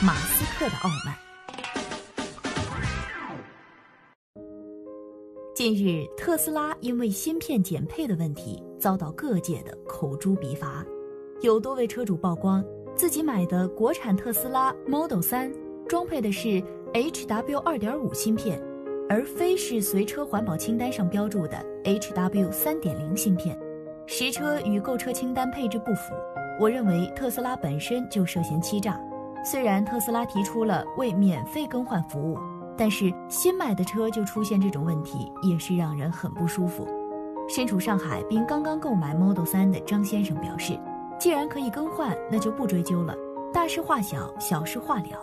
马斯克的傲慢。近日，特斯拉因为芯片减配的问题遭到各界的口诛笔伐，有多位车主曝光自己买的国产特斯拉 Model 3装配的是 HW 2.5芯片，而非是随车环保清单上标注的 HW 3.0芯片，实车与购车清单配置不符。我认为特斯拉本身就涉嫌欺诈。虽然特斯拉提出了为免费更换服务，但是新买的车就出现这种问题，也是让人很不舒服。身处上海并刚刚购买 Model 3的张先生表示，既然可以更换，那就不追究了，大事化小，小事化了。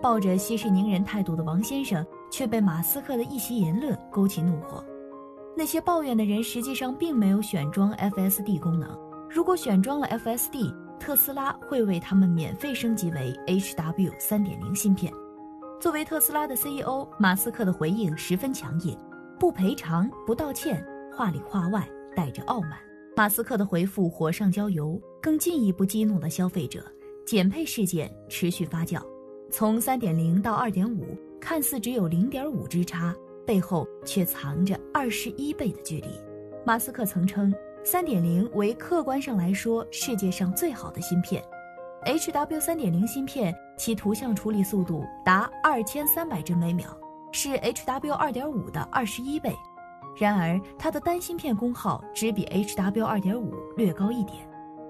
抱着息事宁人态度的王先生却被马斯克的一席言论勾起怒火。那些抱怨的人实际上并没有选装 FSD 功能。如果选装了 FSD，特斯拉会为他们免费升级为 HW 3.0芯片。作为特斯拉的 CEO，马斯克的回应十分强硬，不赔偿、不道歉，话里话外带着傲慢。马斯克的回复火上浇油，更进一步激怒了消费者。减配事件持续发酵，从3.0到2.5，看似只有0.5之差，背后却藏着21倍的距离。马斯克曾称。三点零为客观上来说世界上最好的芯片，HW 三点零芯片其图像处理速度达二千三百帧每秒，是 HW 二点五的二十一倍。然而，它的单芯片功耗只比 HW 二点五略高一点。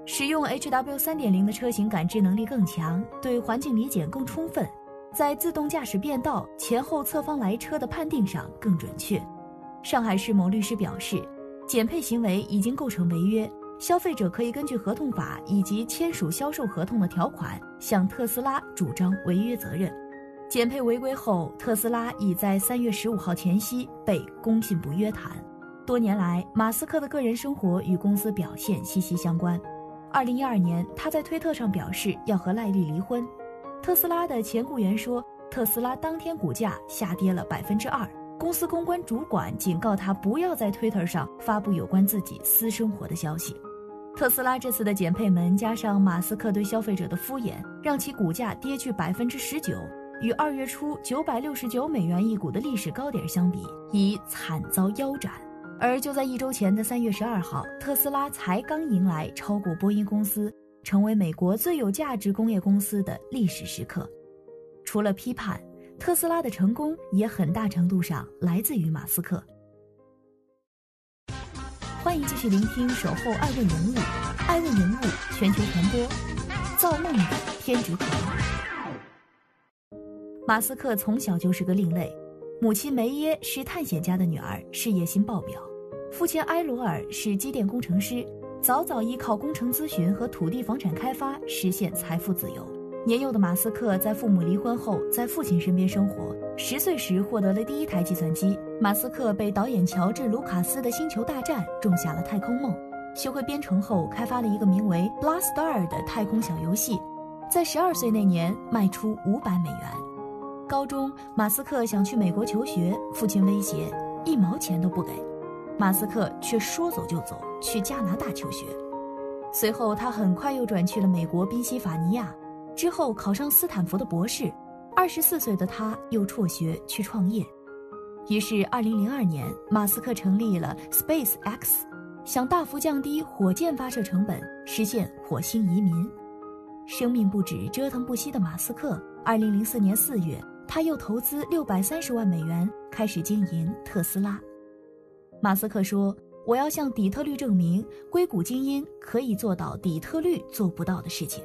使用 HW 三点零的车型感知能力更强，对环境理解更充分，在自动驾驶变道、前后侧方来车的判定上更准确。上海市某律师表示。减配行为已经构成违约，消费者可以根据合同法以及签署销售合同的条款向特斯拉主张违约责任。减配违规后，特斯拉已在三月十五号前夕被工信部约谈。多年来，马斯克的个人生活与公司表现息息相关。二零一二年，他在推特上表示要和赖丽离婚。特斯拉的前雇员说，特斯拉当天股价下跌了百分之二。公司公关主管警告他不要在 Twitter 上发布有关自己私生活的消息。特斯拉这次的减配门加上马斯克对消费者的敷衍，让其股价跌去百分之十九，与二月初九百六十九美元一股的历史高点相比，已惨遭腰斩。而就在一周前的三月十二号，特斯拉才刚迎来超过波音公司，成为美国最有价值工业公司的历史时刻。除了批判。特斯拉的成功也很大程度上来自于马斯克。欢迎继续聆听《守候爱问人物》，爱问人物全球传播，造梦的偏执狂。马斯克从小就是个另类，母亲梅耶是探险家的女儿，事业心爆表；父亲埃罗尔是机电工程师，早早依靠工程咨询和土地房产开发实现财富自由。年幼的马斯克在父母离婚后，在父亲身边生活。十岁时获得了第一台计算机。马斯克被导演乔治·卢卡斯的《星球大战》种下了太空梦。学会编程后，开发了一个名为《Blastar》的太空小游戏，在十二岁那年卖出五百美元。高中，马斯克想去美国求学，父亲威胁一毛钱都不给，马斯克却说走就走去加拿大求学。随后，他很快又转去了美国宾夕法尼亚。之后考上斯坦福的博士，二十四岁的他又辍学去创业。于是，二零零二年，马斯克成立了 Space X，想大幅降低火箭发射成本，实现火星移民。生命不止，折腾不息的马斯克，二零零四年四月，他又投资六百三十万美元开始经营特斯拉。马斯克说：“我要向底特律证明，硅谷精英可以做到底特律做不到的事情。”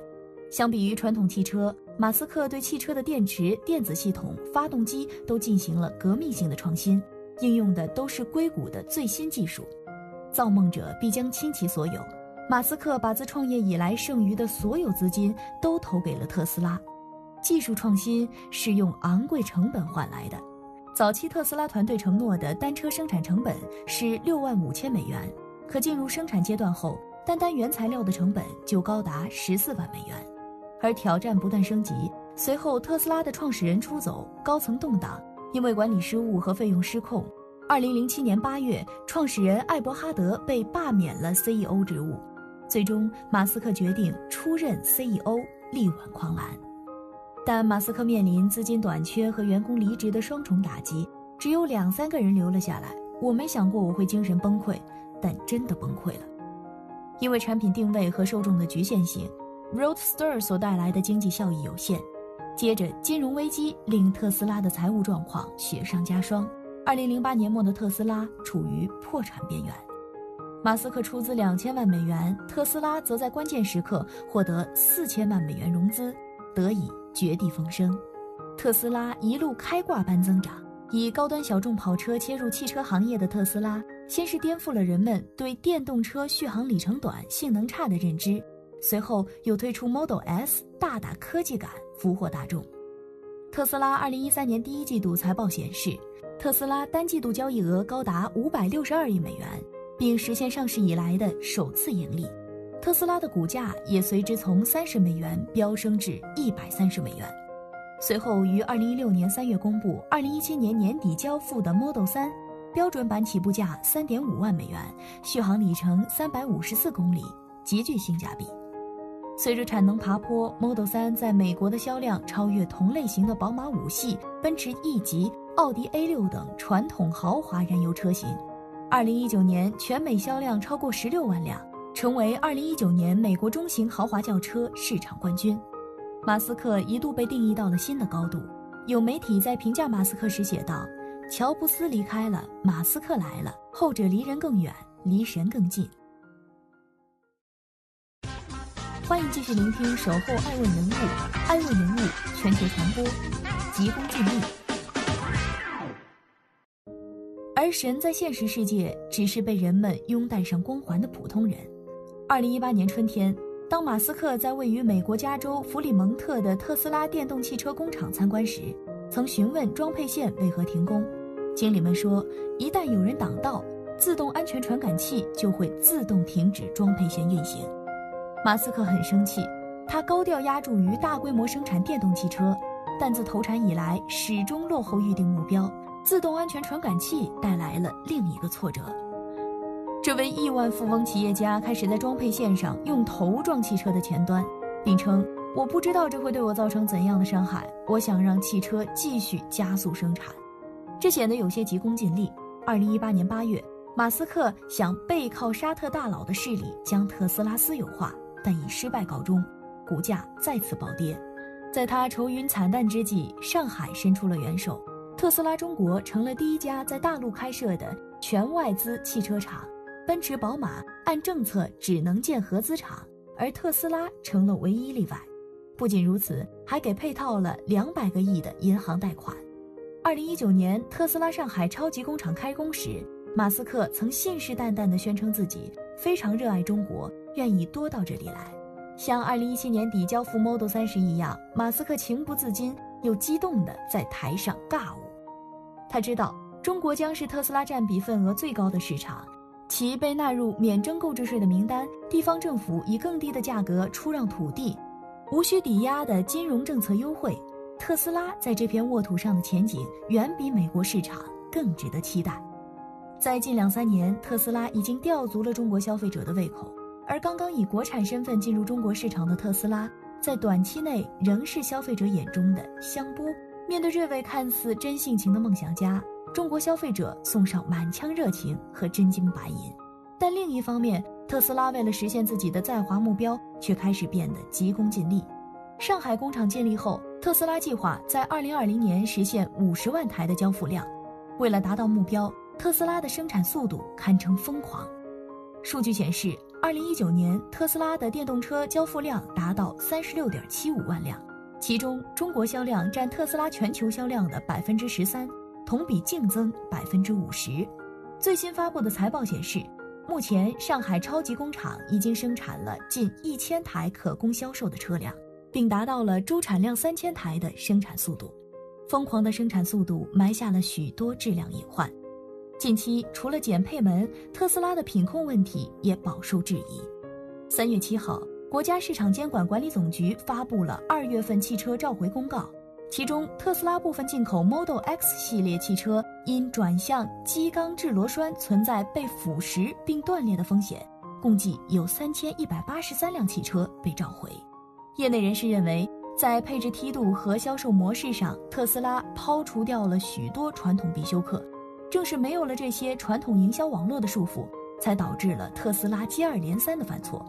相比于传统汽车，马斯克对汽车的电池、电子系统、发动机都进行了革命性的创新，应用的都是硅谷的最新技术。造梦者必将倾其所有，马斯克把自创业以来剩余的所有资金都投给了特斯拉。技术创新是用昂贵成本换来的。早期特斯拉团队承诺的单车生产成本是六万五千美元，可进入生产阶段后，单单原材料的成本就高达十四万美元。而挑战不断升级，随后特斯拉的创始人出走，高层动荡，因为管理失误和费用失控。二零零七年八月，创始人艾伯哈德被罢免了 CEO 职务，最终马斯克决定出任 CEO，力挽狂澜。但马斯克面临资金短缺和员工离职的双重打击，只有两三个人留了下来。我没想过我会精神崩溃，但真的崩溃了，因为产品定位和受众的局限性，Roadster 所带来的经济效益有限。接着，金融危机令特斯拉的财务状况雪上加霜。二零零八年末的特斯拉处于破产边缘，马斯克出资两千万美元，特斯拉则在关键时刻获得四千万美元融资，得以绝地逢生。特斯拉一路开挂般增长，以高端小众跑车切入汽车行业的特斯拉，先是颠覆了人们对电动车续航里程短、性能差的认知，随后又推出 Model S，大打科技感，俘获大众。特斯拉二零一三年第一季度财报显示。特斯拉单季度交易额高达五百六十二亿美元，并实现上市以来的首次盈利。特斯拉的股价也随之从三十美元飙升至一百三十美元。随后于二零一六年三月公布二零一七年年底交付的 Model 三，标准版起步价三点五万美元，续航里程三百五十四公里，极具性价比。随着产能爬坡，Model 三在美国的销量超越同类型的宝马五系、奔驰 E 级。奥迪 A 六等传统豪华燃油车型，二零一九年全美销量超过十六万辆，成为二零一九年美国中型豪华轿车市场冠军。马斯克一度被定义到了新的高度。有媒体在评价马斯克时写道：“乔布斯离开了，马斯克来了，后者离人更远，离神更近。”欢迎继续聆听《守候爱问人物》，爱问人物全球传播，急功近利。而神在现实世界只是被人们拥戴上光环的普通人。二零一八年春天，当马斯克在位于美国加州弗里蒙特的特斯拉电动汽车工厂参观时，曾询问装配线为何停工。经理们说，一旦有人挡道，自动安全传感器就会自动停止装配线运行。马斯克很生气，他高调压注于大规模生产电动汽车，但自投产以来始终落后预定目标。自动安全传感器带来了另一个挫折。这位亿万富翁企业家开始在装配线上用头撞汽车的前端，并称：“我不知道这会对我造成怎样的伤害。我想让汽车继续加速生产。”这显得有些急功近利。二零一八年八月，马斯克想背靠沙特大佬的势力将特斯拉私有化，但以失败告终，股价再次暴跌。在他愁云惨淡之际，上海伸出了援手。特斯拉中国成了第一家在大陆开设的全外资汽车厂，奔驰、宝马按政策只能建合资厂，而特斯拉成了唯一例外。不仅如此，还给配套了两百个亿的银行贷款。二零一九年，特斯拉上海超级工厂开工时，马斯克曾信誓旦旦地宣称自己非常热爱中国，愿意多到这里来。像二零一七年底交付 Model 三时一样，马斯克情不自禁又激动地在台上尬舞。他知道中国将是特斯拉占比份额最高的市场，其被纳入免征购置税的名单，地方政府以更低的价格出让土地，无需抵押的金融政策优惠，特斯拉在这片沃土上的前景远比美国市场更值得期待。在近两三年，特斯拉已经吊足了中国消费者的胃口，而刚刚以国产身份进入中国市场的特斯拉，在短期内仍是消费者眼中的香饽。面对这位看似真性情的梦想家，中国消费者送上满腔热情和真金白银。但另一方面，特斯拉为了实现自己的在华目标，却开始变得急功近利。上海工厂建立后，特斯拉计划在2020年实现50万台的交付量。为了达到目标，特斯拉的生产速度堪称疯狂。数据显示，2019年特斯拉的电动车交付量达到36.75万辆。其中，中国销量占特斯拉全球销量的百分之十三，同比净增百分之五十。最新发布的财报显示，目前上海超级工厂已经生产了近一千台可供销售的车辆，并达到了周产量三千台的生产速度。疯狂的生产速度埋下了许多质量隐患。近期，除了减配门，特斯拉的品控问题也饱受质疑。三月七号，国家市场监管管理总局发布了二月份汽车召回公告，其中特斯拉部分进口 Model X 系列汽车因转向机钢制螺栓存在被腐蚀并断裂的风险，共计有三千一百八十三辆汽车被召回。业内人士认为。在配置梯度和销售模式上，特斯拉抛除掉了许多传统必修课。正是没有了这些传统营销网络的束缚，才导致了特斯拉接二连三的犯错。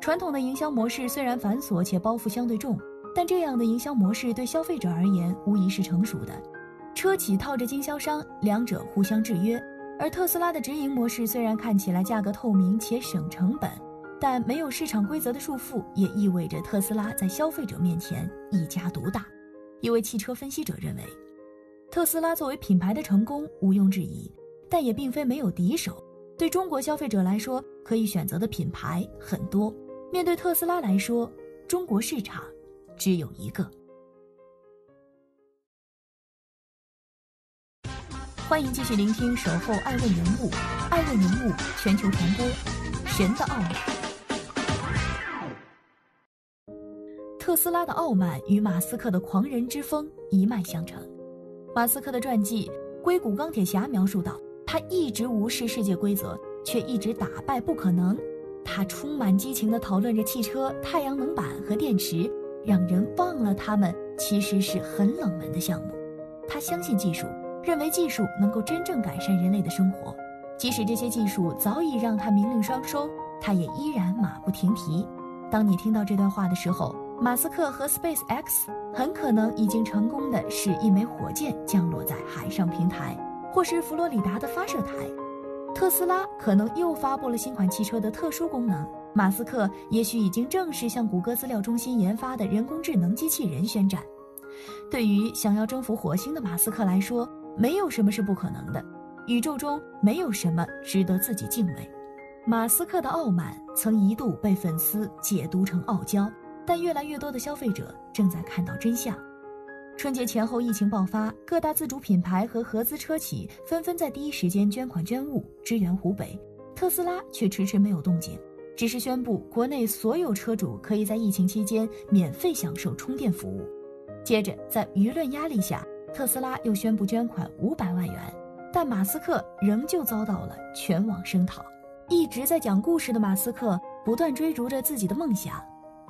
传统的营销模式虽然繁琐且包袱相对重，但这样的营销模式对消费者而言无疑是成熟的。车企套着经销商，两者互相制约。而特斯拉的直营模式虽然看起来价格透明且省成本。但没有市场规则的束缚，也意味着特斯拉在消费者面前一家独大。一位汽车分析者认为，特斯拉作为品牌的成功毋庸置疑，但也并非没有敌手。对中国消费者来说，可以选择的品牌很多；面对特斯拉来说，中国市场只有一个。欢迎继续聆听《守候爱问人物》，爱问人物全球传播，神的奥秘。特斯拉的傲慢与马斯克的狂人之风一脉相承。马斯克的传记《硅谷钢铁侠》描述道，他一直无视世界规则，却一直打败不可能。他充满激情地讨论着汽车、太阳能板和电池，让人忘了他们其实是很冷门的项目。他相信技术，认为技术能够真正改善人类的生活，即使这些技术早已让他名利双收，他也依然马不停蹄。当你听到这段话的时候，马斯克和 Space X 很可能已经成功的是一枚火箭降落在海上平台，或是佛罗里达的发射台。特斯拉可能又发布了新款汽车的特殊功能。马斯克也许已经正式向谷歌资料中心研发的人工智能机器人宣战。对于想要征服火星的马斯克来说，没有什么是不可能的。宇宙中没有什么值得自己敬畏。马斯克的傲慢曾一度被粉丝解读成傲娇。但越来越多的消费者正在看到真相。春节前后，疫情爆发，各大自主品牌和合资车企纷纷在第一时间捐款捐物支援湖北，特斯拉却迟迟没有动静，只是宣布国内所有车主可以在疫情期间免费享受充电服务。接着，在舆论压力下，特斯拉又宣布捐款五百万元，但马斯克仍旧遭到了全网声讨。一直在讲故事的马斯克不断追逐着自己的梦想。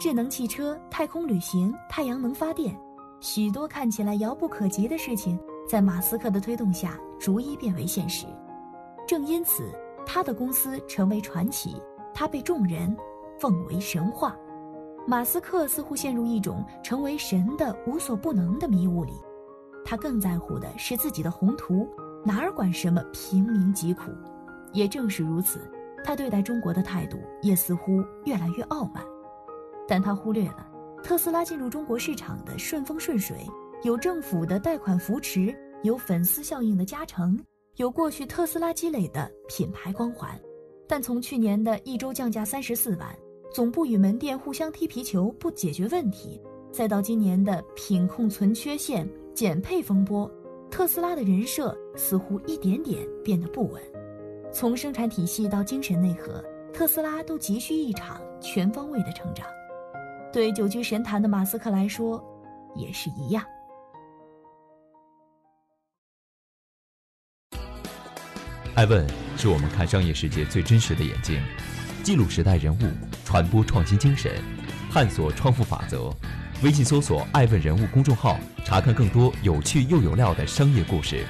智能汽车、太空旅行、太阳能发电，许多看起来遥不可及的事情，在马斯克的推动下，逐一变为现实。正因此，他的公司成为传奇，他被众人奉为神话。马斯克似乎陷入一种成为神的无所不能的迷雾里，他更在乎的是自己的宏图，哪儿管什么平民疾苦。也正是如此，他对待中国的态度也似乎越来越傲慢。但他忽略了，特斯拉进入中国市场的顺风顺水，有政府的贷款扶持，有粉丝效应的加成，有过去特斯拉积累的品牌光环。但从去年的一周降价三十四万，总部与门店互相踢皮球不解决问题，再到今年的品控存缺陷、减配风波，特斯拉的人设似乎一点点变得不稳。从生产体系到精神内核，特斯拉都急需一场全方位的成长。对久居神坛的马斯克来说，也是一样。爱问是我们看商业世界最真实的眼睛，记录时代人物，传播创新精神，探索创富法则。微信搜索“爱问人物”公众号，查看更多有趣又有料的商业故事。